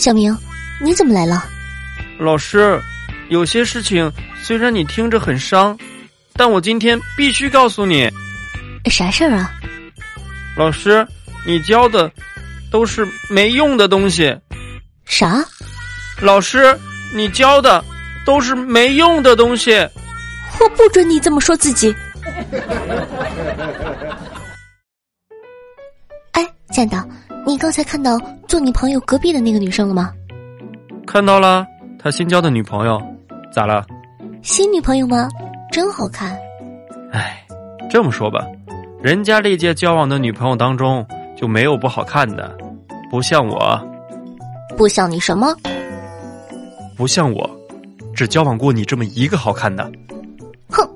小明，你怎么来了？老师，有些事情虽然你听着很伤，但我今天必须告诉你。啥事儿啊？老师，你教的都是没用的东西。啥？老师，你教的都是没用的东西。我不准你这么说自己。哎，亲爱的，你刚才看到坐你朋友隔壁的那个女生了吗？看到了，他新交的女朋友，咋了？新女朋友吗？真好看。哎，这么说吧，人家历届交往的女朋友当中就没有不好看的，不像我。不像你什么？不像我，只交往过你这么一个好看的。哼，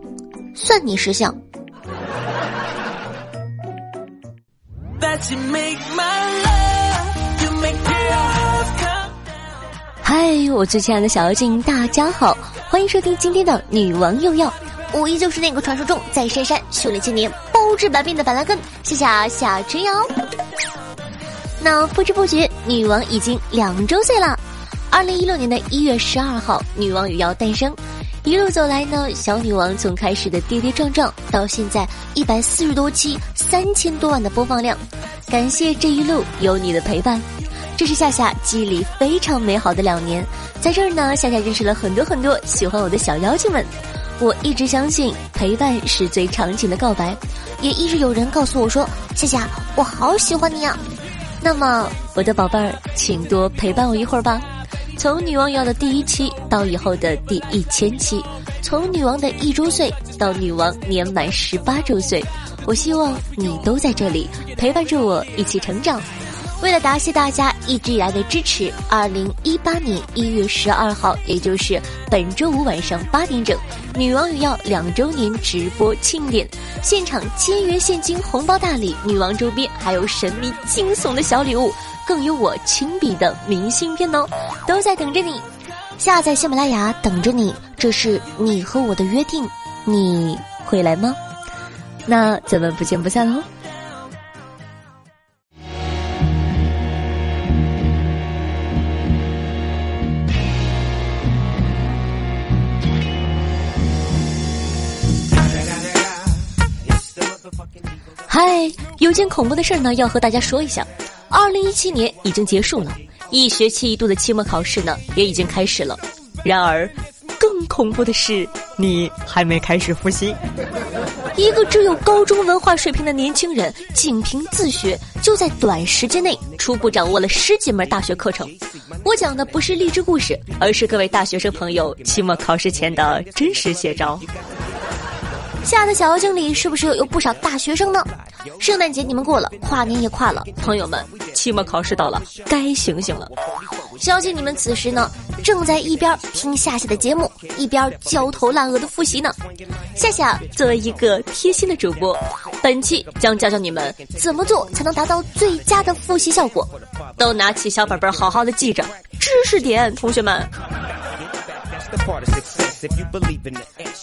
算你识相。嗨，我最亲爱的小妖精，大家好，欢迎收听今天的女王又要。我依旧是那个传说中在深山修炼千年、包治百病的板蓝根，谢谢啊，小春瑶。那不知不觉，女王已经两周岁了。二零一六年的一月十二号，女王与妖诞生。一路走来呢，小女王从开始的跌跌撞撞，到现在一百四十多期、三千多万的播放量，感谢这一路有你的陪伴。这是夏夏记忆里非常美好的两年，在这儿呢，夏夏认识了很多很多喜欢我的小妖精们。我一直相信陪伴是最长情的告白，也一直有人告诉我说：“夏夏，我好喜欢你呀。”那么，我的宝贝儿，请多陪伴我一会儿吧。从女王要的第一期到以后的第一千期，从女王的一周岁到女王年满十八周岁，我希望你都在这里陪伴着我一起成长。为了答谢大家一直以来的支持，二零一八年一月十二号，也就是本周五晚上八点整，女王与要两周年直播庆典，现场千元现金红包大礼，女王周边还有神秘惊悚的小礼物。更有我亲笔的明信片哦，都在等着你。下载喜马拉雅等着你，这是你和我的约定，你会来吗？那咱们不见不散喽。有件恐怖的事儿呢，要和大家说一下。二零一七年已经结束了，一学期一度的期末考试呢也已经开始了。然而，更恐怖的是，你还没开始复习。一个只有高中文化水平的年轻人，仅凭自学，就在短时间内初步掌握了十几门大学课程。我讲的不是励志故事，而是各位大学生朋友期末考试前的真实写照。下的小妖精里是不是有不少大学生呢？圣诞节你们过了，跨年也跨了，朋友们，期末考试到了，该醒醒了。相信你们此时呢，正在一边听夏夏的节目，一边焦头烂额的复习呢。夏夏作为一个贴心的主播，本期将教教你们怎么做才能达到最佳的复习效果。都拿起小本本，好好的记着知识点，同学们。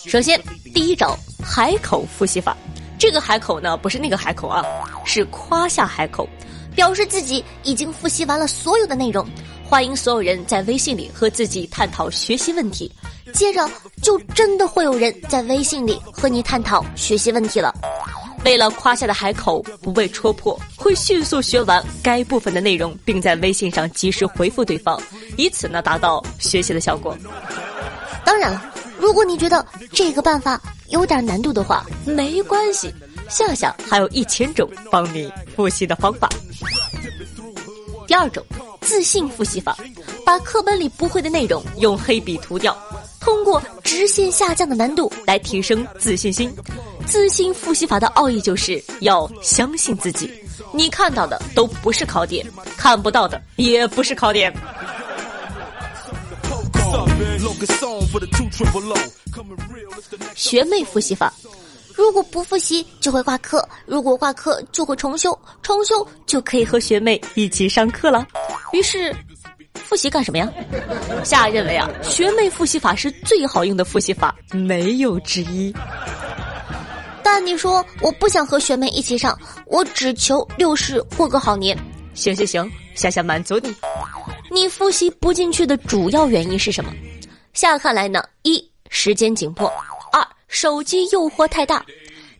首先，第一招海口复习法。这个海口呢，不是那个海口啊，是夸下海口，表示自己已经复习完了所有的内容。欢迎所有人在微信里和自己探讨学习问题。接着，就真的会有人在微信里和你探讨学习问题了。为了夸下的海口不被戳破，会迅速学完该部分的内容，并在微信上及时回复对方，以此呢达到学习的效果。当然了，如果你觉得这个办法有点难度的话，没关系，夏夏还有一千种帮你复习的方法。第二种，自信复习法，把课本里不会的内容用黑笔涂掉，通过直线下降的难度来提升自信心。自信复习法的奥义就是要相信自己，你看到的都不是考点，看不到的也不是考点。学妹复习法，如果不复习就会挂科，如果挂科就会重修，重修就可以和学妹一起上课了。于是，复习干什么呀？夏认为啊，学妹复习法是最好用的复习法，没有之一。但你说我不想和学妹一起上，我只求六十过个好年。行行行，夏夏满足你。你复习不进去的主要原因是什么？下看来呢，一时间紧迫，二手机诱惑太大。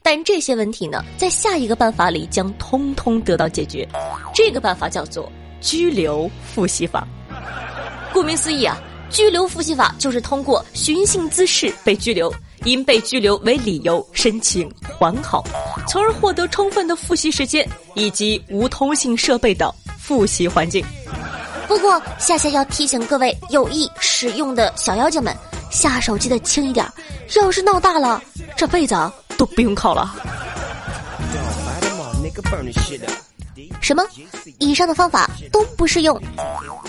但这些问题呢，在下一个办法里将通通得到解决。这个办法叫做拘留复习法。顾名思义啊，拘留复习法就是通过寻衅滋事被拘留，因被拘留为理由申请缓考，从而获得充分的复习时间以及无通信设备的复习环境。不过，夏夏要提醒各位有意使用的小妖精们，下手记得轻一点，要是闹大了，这辈子。都不用考了。什么？以上的方法都不适用。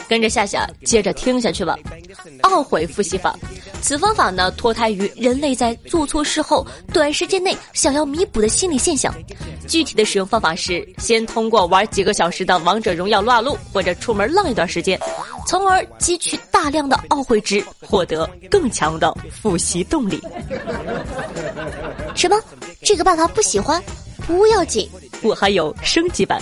跟着夏夏接着听下去吧。懊悔复习法，此方法呢脱胎于人类在做错事后短时间内想要弥补的心理现象。具体的使用方法是：先通过玩几个小时的王者荣耀撸啊撸，或者出门浪一段时间，从而汲取大量的懊悔值，获得更强的复习动力。什么？这个办法不喜欢？不要紧，我还有升级版。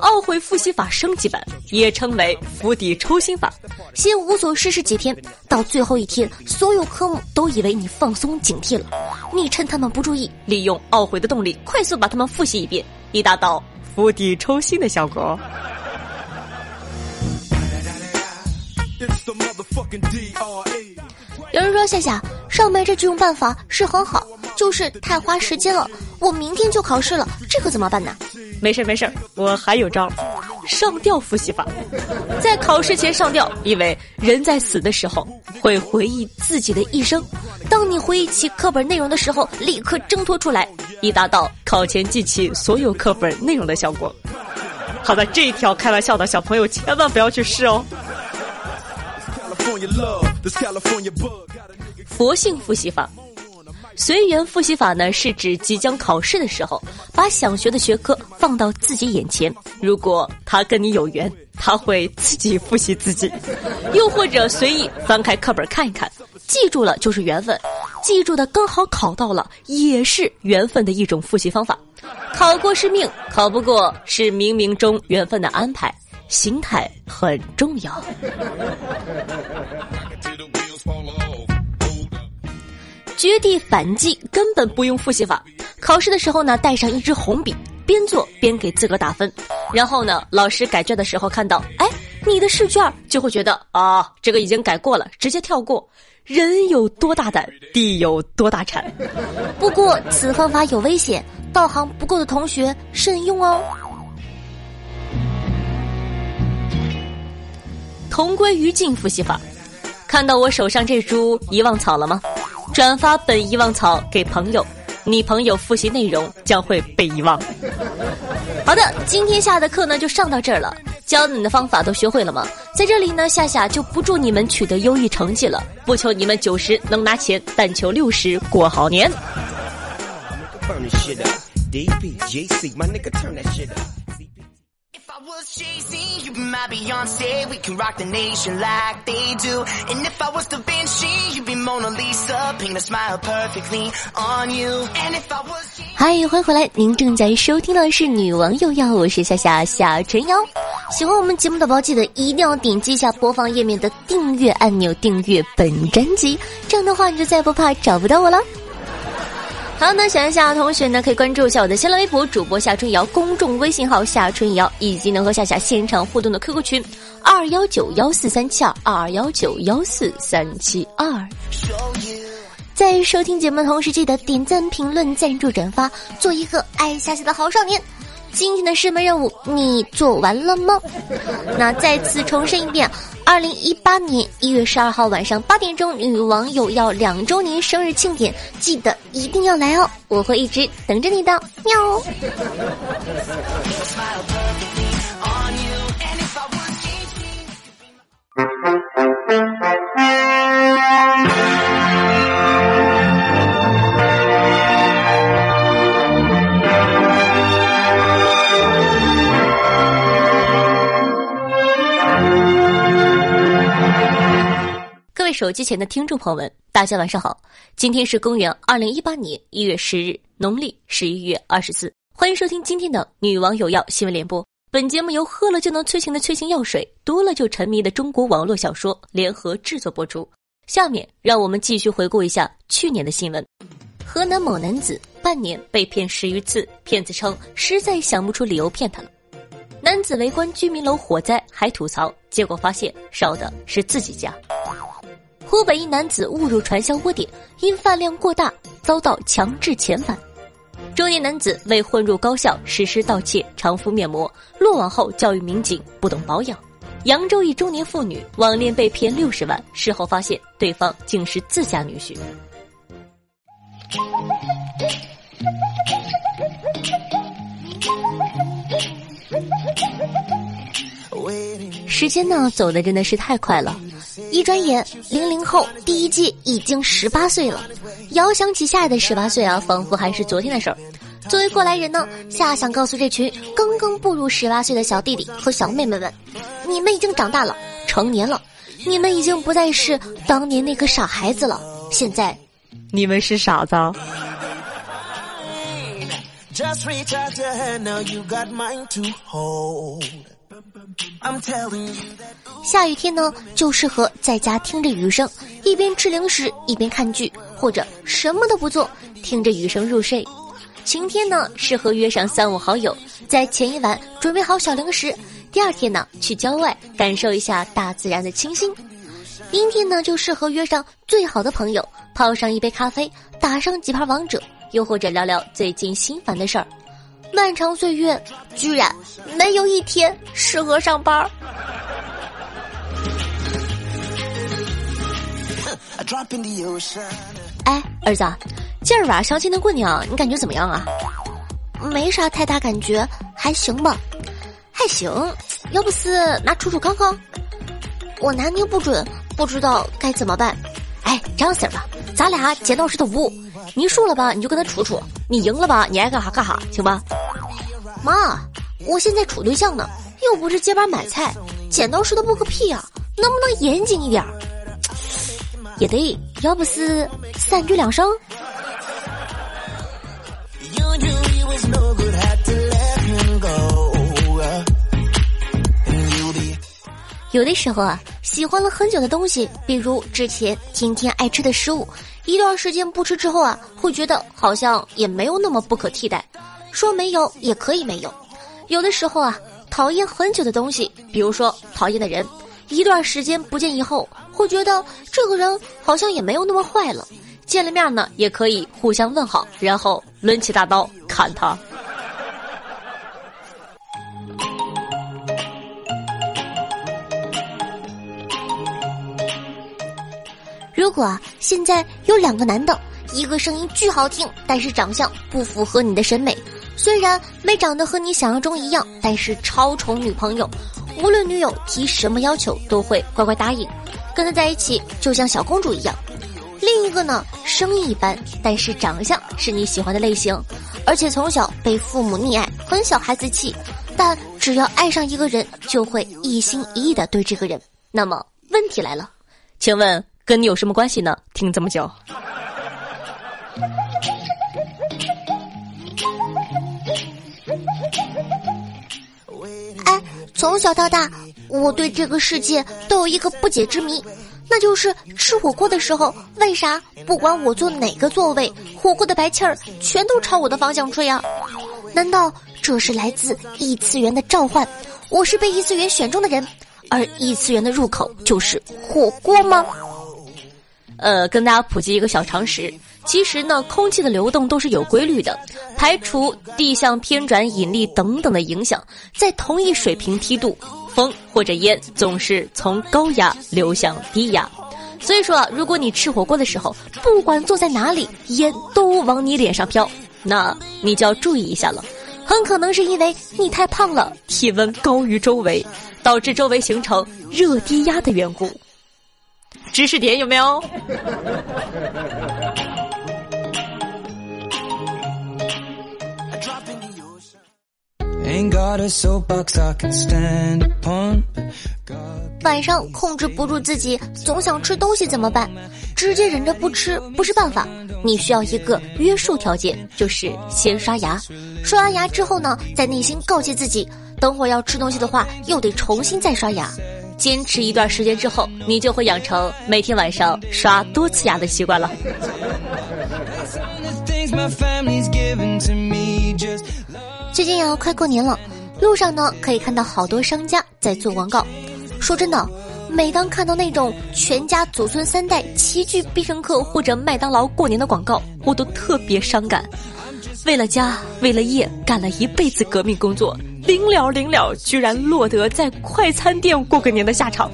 懊悔复习法升级版也称为釜底抽薪法，先无所事事几天，到最后一天，所有科目都以为你放松警惕了，你趁他们不注意，利用懊悔的动力，快速把他们复习一遍，以达到釜底抽薪的效果。有人说夏夏上面这几种办法是很好，就是太花时间了。我明天就考试了，这可怎么办呢？没事没事，我还有招，上吊复习法，在考试前上吊，因为人在死的时候会回忆自己的一生，当你回忆起课本内容的时候，立刻挣脱出来，以达到考前记起所有课本内容的效果。好的，这一条开玩笑的小朋友千万不要去试哦。佛性复习法，随缘复习法呢，是指即将考试的时候，把想学的学科放到自己眼前，如果他跟你有缘，他会自己复习自己；又或者随意翻开课本看一看，记住了就是缘分，记住的刚好考到了，也是缘分的一种复习方法。考过是命，考不过是冥冥中缘分的安排。心态很重要。绝地反击根本不用复习法，考试的时候呢，带上一支红笔，边做边给自个打分。然后呢，老师改卷的时候看到，哎，你的试卷就会觉得啊，这个已经改过了，直接跳过。人有多大胆，地有多大产。不过此方法有危险，道行不够的同学慎用哦。同归于尽复习法，看到我手上这株遗忘草了吗？转发本遗忘草给朋友，你朋友复习内容将会被遗忘。好的，今天下的课呢就上到这儿了，教你的方法都学会了吗？在这里呢，夏夏就不祝你们取得优异成绩了，不求你们九十能拿钱，但求六十过好年。嗨，欢迎回来！您正在收听的是《女王又要》，我是夏夏夏春瑶。喜欢我们节目的宝宝，记得一定要点击一下播放页面的订阅按钮，订阅本专辑，这样的话你就再不怕找不到我了。好，那想一下同学呢，可以关注一下我的新浪微博主播夏春瑶，公众微信号夏春瑶，以及能和夏夏现场互动的 QQ 群二幺九幺四三七二二幺九幺四三七二。在收听节目的同时，记得点赞、评论、赞助、转发，做一个爱夏夏的好少年。今天的师门任务你做完了吗？那再次重申一遍。二零一八年一月十二号晚上八点钟，女网友要两周年生日庆典，记得一定要来哦！我会一直等着你的，喵。手机前的听众朋友们，大家晚上好！今天是公元二零一八年一月十日，农历十一月二十四。欢迎收听今天的《女王有药》新闻联播，本节目由喝了就能催情的催情药水，多了就沉迷的中国网络小说联合制作播出。下面让我们继续回顾一下去年的新闻：河南某男子半年被骗十余次，骗子称实在想不出理由骗他了。男子围观居民楼火灾还吐槽，结果发现烧的是自己家。湖北一男子误入传销窝点，因饭量过大遭到强制遣返。中年男子为混入高校实施盗窃，常敷面膜，落网后教育民警不懂保养。扬州一中年妇女网恋被骗六十万，事后发现对方竟是自家女婿。时间呢，走的真的是太快了，一转眼，零零后第一季已经十八岁了。遥想起下的十八岁啊，仿佛还是昨天的事儿。作为过来人呢，夏想告诉这群刚刚步入十八岁的小弟弟和小妹妹们，你们已经长大了，成年了，你们已经不再是当年那个傻孩子了。现在，你们是傻子。下雨天呢，就适合在家听着雨声，一边吃零食一边看剧，或者什么都不做，听着雨声入睡。晴天呢，适合约上三五好友，在前一晚准备好小零食，第二天呢去郊外感受一下大自然的清新。阴天呢，就适合约上最好的朋友，泡上一杯咖啡，打上几盘王者，又或者聊聊最近心烦的事儿。漫长岁月，居然没有一天适合上班儿。哎，儿子，今儿晚上相亲的姑娘，你感觉怎么样啊？没啥太大感觉，还行吧，还行。要不是拿楚楚看看，我拿捏不准，不知道该怎么办。哎，这样式儿吧，咱俩剪刀石头布。你输了吧，你就跟他处处；你赢了吧，你爱干哈干哈，行吧？妈，我现在处对象呢，又不是接班买菜，剪刀石头布个屁啊！能不能严谨一点？也得，要不是三局两胜。有的时候啊，喜欢了很久的东西，比如之前天天爱吃的食物。一段时间不吃之后啊，会觉得好像也没有那么不可替代。说没有也可以没有。有的时候啊，讨厌很久的东西，比如说讨厌的人，一段时间不见以后，会觉得这个人好像也没有那么坏了。见了面呢，也可以互相问好，然后抡起大刀砍他。如果现在有两个男的，一个声音巨好听，但是长相不符合你的审美，虽然没长得和你想象中一样，但是超宠女朋友，无论女友提什么要求都会乖乖答应，跟他在一起就像小公主一样。另一个呢，声音一般，但是长相是你喜欢的类型，而且从小被父母溺爱，很小孩子气，但只要爱上一个人，就会一心一意的对这个人。那么问题来了，请问？跟你有什么关系呢？听这么久。从小到大，我对这个世界都有一个不解之谜，那就是吃火锅的时候，为啥不管我坐哪个座位，火锅的白气儿全都朝我的方向吹啊？难道这是来自异次元的召唤？我是被异次元选中的人，而异次元的入口就是火锅吗？呃，跟大家普及一个小常识，其实呢，空气的流动都是有规律的，排除地向偏转、引力等等的影响，在同一水平梯度，风或者烟总是从高压流向低压。所以说啊，如果你吃火锅的时候，不管坐在哪里，烟都往你脸上飘，那你就要注意一下了，很可能是因为你太胖了，体温高于周围，导致周围形成热低压的缘故。知识点有没有？晚上控制不住自己，总想吃东西怎么办？直接忍着不吃不是办法，你需要一个约束条件，就是先刷牙。刷完牙之后呢，在内心告诫自己，等会儿要吃东西的话，又得重新再刷牙。坚持一段时间之后，你就会养成每天晚上刷多次牙的习惯了。最近要快过年了，路上呢可以看到好多商家在做广告。说真的，每当看到那种全家祖孙三代齐聚必胜客或者麦当劳过年的广告，我都特别伤感。为了家，为了业，干了一辈子革命工作。临了临了，居然落得在快餐店过个年的下场，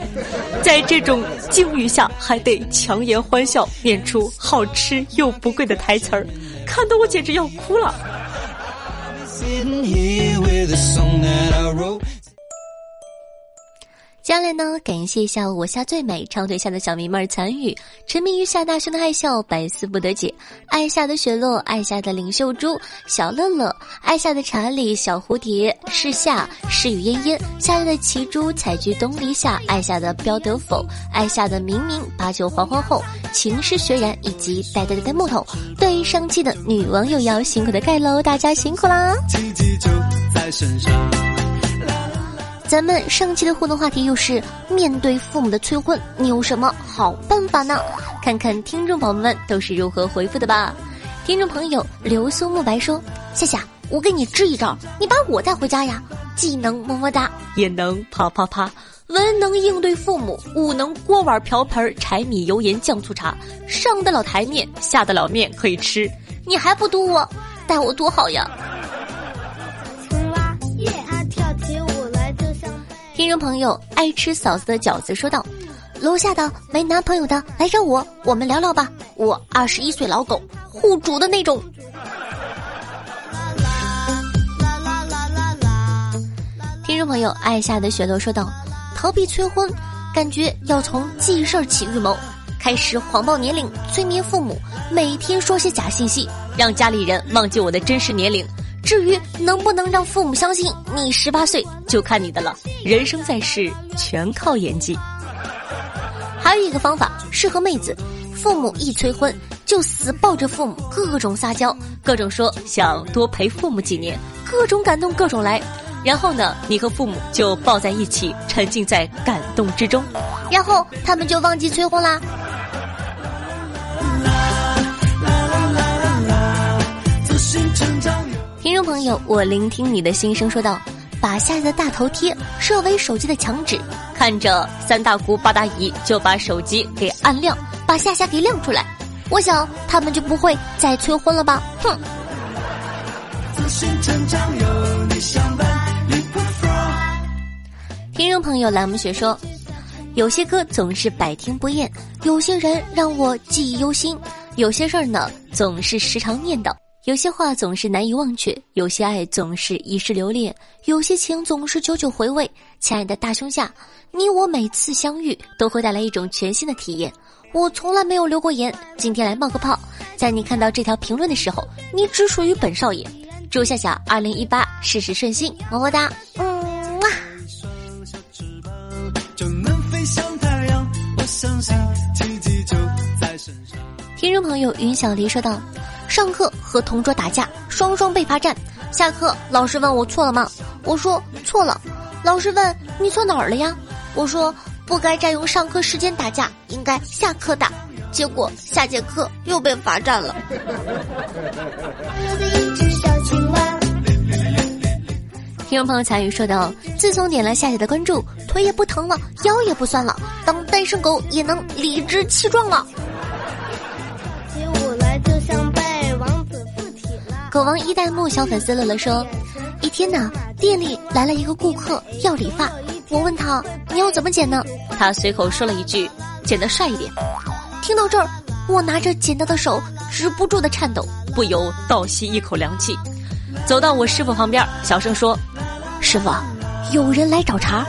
在这种境遇下，还得强颜欢笑，念出好吃又不贵的台词儿，看得我简直要哭了。sitting here with a song that I wrote. 接下来呢，感谢一下我下最美长腿下的小迷妹儿参与，沉迷于夏大兄的爱笑，百思不得解，爱夏的雪落，爱夏的领袖猪，小乐乐，爱夏的查理，小蝴蝶，是夏，是雨嫣嫣，夏日的奇珠，采菊东篱下，爱夏的标得否，爱夏的明明，八九黄昏后，情诗雪染，以及呆呆的呆木头，对生气的女网友要辛苦的盖楼，大家辛苦啦！咱们上期的互动话题又是面对父母的催婚，你有什么好办法呢？看看听众朋友们都是如何回复的吧。听众朋友流苏慕白说：“夏夏，我给你支一招，你把我带回家呀，既能么么哒，也能啪啪啪，文能应对父母，武能锅碗瓢盆柴米油盐酱醋茶，上得了台面，下得了面可以吃，你还不堵我？待我多好呀！”听众朋友爱吃嫂子的饺子说道：“楼下的没男朋友的来找我，我们聊聊吧。我二十一岁老狗，户主的那种。”听众朋友爱下的雪落说道：“逃避催婚，感觉要从记事儿起预谋，开始谎报年龄，催眠父母，每天说些假信息，让家里人忘记我的真实年龄。”至于能不能让父母相信你十八岁，就看你的了。人生在世，全靠演技。还有一个方法适合妹子，父母一催婚，就死抱着父母，各种撒娇，各种说想多陪父母几年，各种感动，各种来。然后呢，你和父母就抱在一起，沉浸在感动之中，然后他们就忘记催婚啦。自信成长你听众朋友，我聆听你的心声，说道：“把下的大头贴设为手机的墙纸，看着三大姑八大姨就把手机给按亮，把夏夏给亮出来。我想他们就不会再催婚了吧？哼！”听众朋友，蓝木雪说：“有些歌总是百听不厌，有些人让我记忆犹新，有些事儿呢总是时常念叨。”有些话总是难以忘却，有些爱总是一世留恋，有些情总是久久回味。亲爱的大胸下，你我每次相遇都会带来一种全新的体验。我从来没有留过言，今天来冒个泡。在你看到这条评论的时候，你只属于本少爷。祝夏夏二零一八事事顺心，么么哒。嗯。听众朋友云小黎说道。上课和同桌打架，双双被罚站。下课，老师问我错了吗？我说错了。老师问你错哪儿了呀？我说不该占用上课时间打架，应该下课打。结果下节课又被罚站了。听众朋友彩雨说道：“自从点了夏夏的关注，腿也不疼了，腰也不酸了，当单身狗也能理直气壮了。”狗王一代目小粉丝乐乐说：“一天呢，店里来了一个顾客要理发，我问他你要怎么剪呢？他随口说了一句剪得帅一点。听到这儿，我拿着剪刀的手止不住的颤抖，不由倒吸一口凉气，走到我师傅旁边，小声说：师傅，有人来找茬。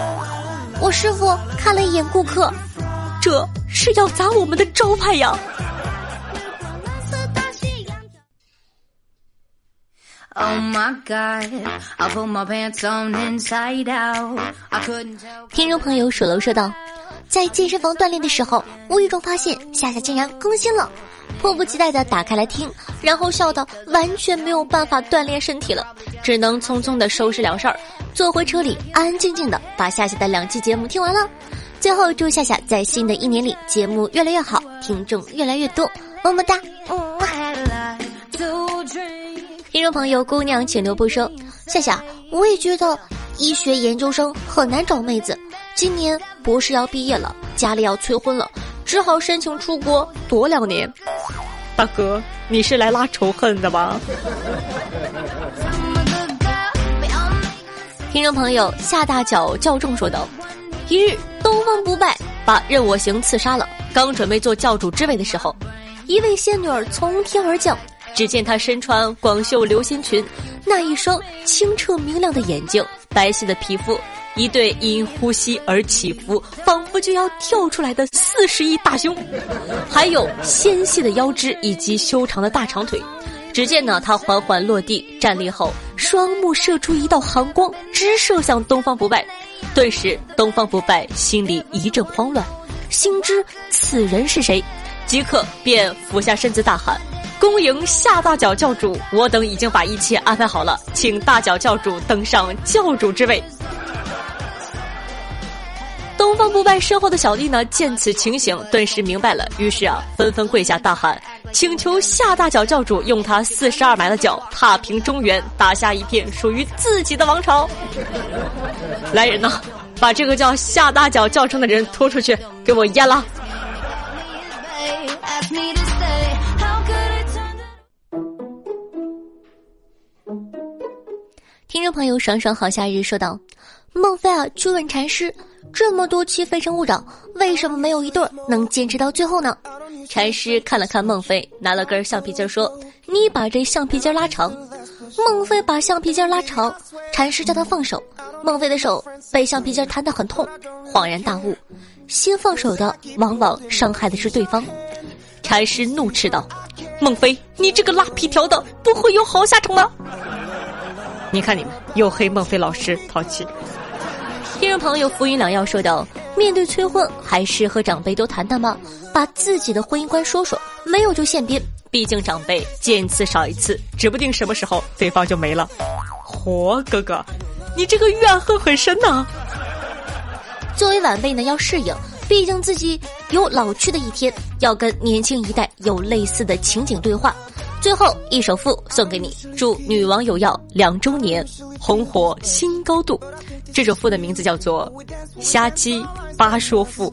我师傅看了一眼顾客，这是要砸我们的招牌呀。”听众朋友属楼说道，在健身房锻炼的时候，无意中发现夏夏竟然更新了。迫不及待的打开来听，然后笑到完全没有办法锻炼身体了，只能匆匆的收拾了事儿，坐回车里，安安静静的把夏夏的两期节目听完了。最后祝夏夏在新的一年里节目越来越好，听众越来越多，么么哒。听众朋友，姑娘请留步说，夏夏，我也觉得医学研究生很难找妹子，今年博士要毕业了，家里要催婚了，只好申请出国躲两年。大哥，你是来拉仇恨的吧？听众朋友，夏大脚教众说道。一日，东方不败把任我行刺杀了。刚准备做教主之位的时候，一位仙女儿从天而降。只见她身穿广袖流星裙，那一双清澈明亮的眼睛，白皙的皮肤，一对因呼吸而起伏，仿佛就要跳出来的四十亿大胸，还有纤细的腰肢以及修长的大长腿。只见呢，她缓缓落地站立后，双目射出一道寒光，直射向东方不败。顿时，东方不败心里一阵慌乱，心知此人是谁，即刻便俯下身子大喊：“恭迎夏大脚教主！我等已经把一切安排好了，请大脚教主登上教主之位。”东方不败身后的小弟呢，见此情形，顿时明白了，于是啊，纷纷跪下大喊，请求夏大脚教主用他四十二埋的脚踏平中原，打下一片属于自己的王朝。来人呐，把这个叫夏大脚叫声的人拖出去，给我阉了！听众朋友，爽爽好夏日说道：“孟非啊，去问禅师。”这么多期《非诚勿扰》，为什么没有一对能坚持到最后呢？禅师看了看孟非，拿了根橡皮筋说：“你把这橡皮筋拉长。”孟非把橡皮筋拉长，禅师叫他放手。孟非的手被橡皮筋弹得很痛，恍然大悟：先放手的往往伤害的是对方。禅师怒斥道：“孟非，你这个拉皮条的，不会有好下场吗？”你看你们又黑孟非老师，淘气。听众朋友，浮云两要说道：“面对催婚，还是和长辈多谈谈吧，把自己的婚姻观说说，没有就现编。毕竟长辈见一次少一次，指不定什么时候对方就没了。”活，哥哥，你这个怨恨很深呐！作为晚辈呢，要适应，毕竟自己有老去的一天，要跟年轻一代有类似的情景对话。最后一首赋送给你，祝女王有药两周年，红火新高度。这首赋的名字叫做《瞎鸡八说赋》。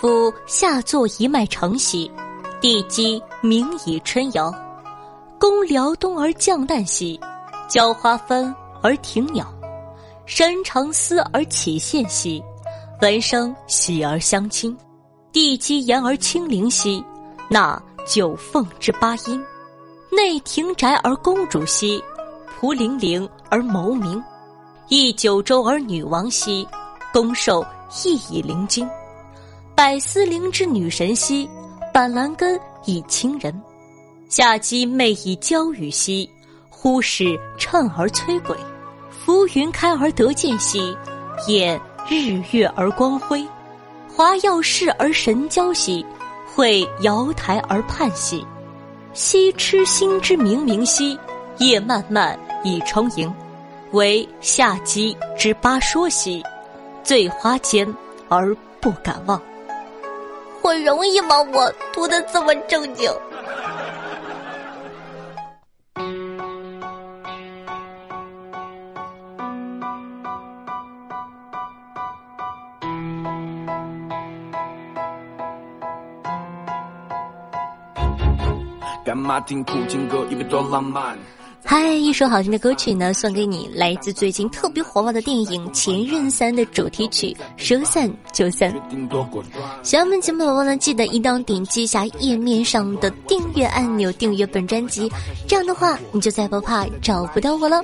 夫下作一脉承兮，地基明以春遥。公辽东而降旦兮，交花分而停鸟。山长思而起现兮，闻声喜而相亲。地基严而清灵兮，纳九凤之八音。内庭宅而公主兮。蒲陵陵而谋名，忆九州而女王兮，宫寿亦以灵精。百思灵之女神兮，板蓝根以清人。夏姬媚以娇语兮，忽使趁而摧鬼。浮云开而得见兮，掩日月而光辉。华耀世而神交兮，会瑶台而盼兮。西痴心之冥冥兮，夜漫漫。以充盈，为夏姬之八说兮，醉花间而不敢忘。我容易吗？我读的这么正经。嗨，一首好听的歌曲呢，送给你，来自最近特别火爆的电影《前任三》的主题曲《说散就散》。喜欢我们节目的宝宝呢，记得一定要点击一下页面上的订阅按钮，订阅本专辑，这样的话你就再不怕找不到我了。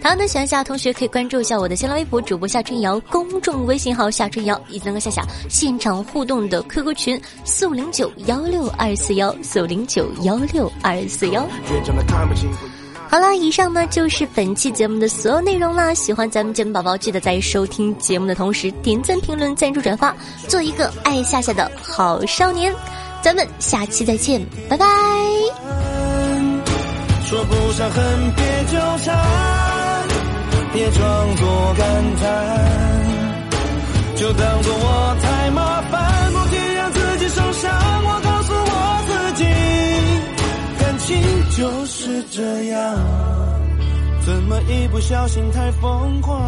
同样的，喜欢夏同学可以关注一下我的新浪微博主播夏春瑶，公众微信号夏春瑶，以及能够夏夏现场互动的 QQ 群四五零九幺六二四幺四五零九幺六二四幺。好了，以上呢就是本期节目的所有内容啦。喜欢咱们节目宝宝，记得在收听节目的同时点赞、评论、赞助、转发，做一个爱夏夏的好少年。咱们下期再见，拜拜。说不上恨，别纠缠，别装作感叹，就当做我太麻烦，不停让自己受伤。我告诉我自己，感情就是这样，怎么一不小心太疯狂？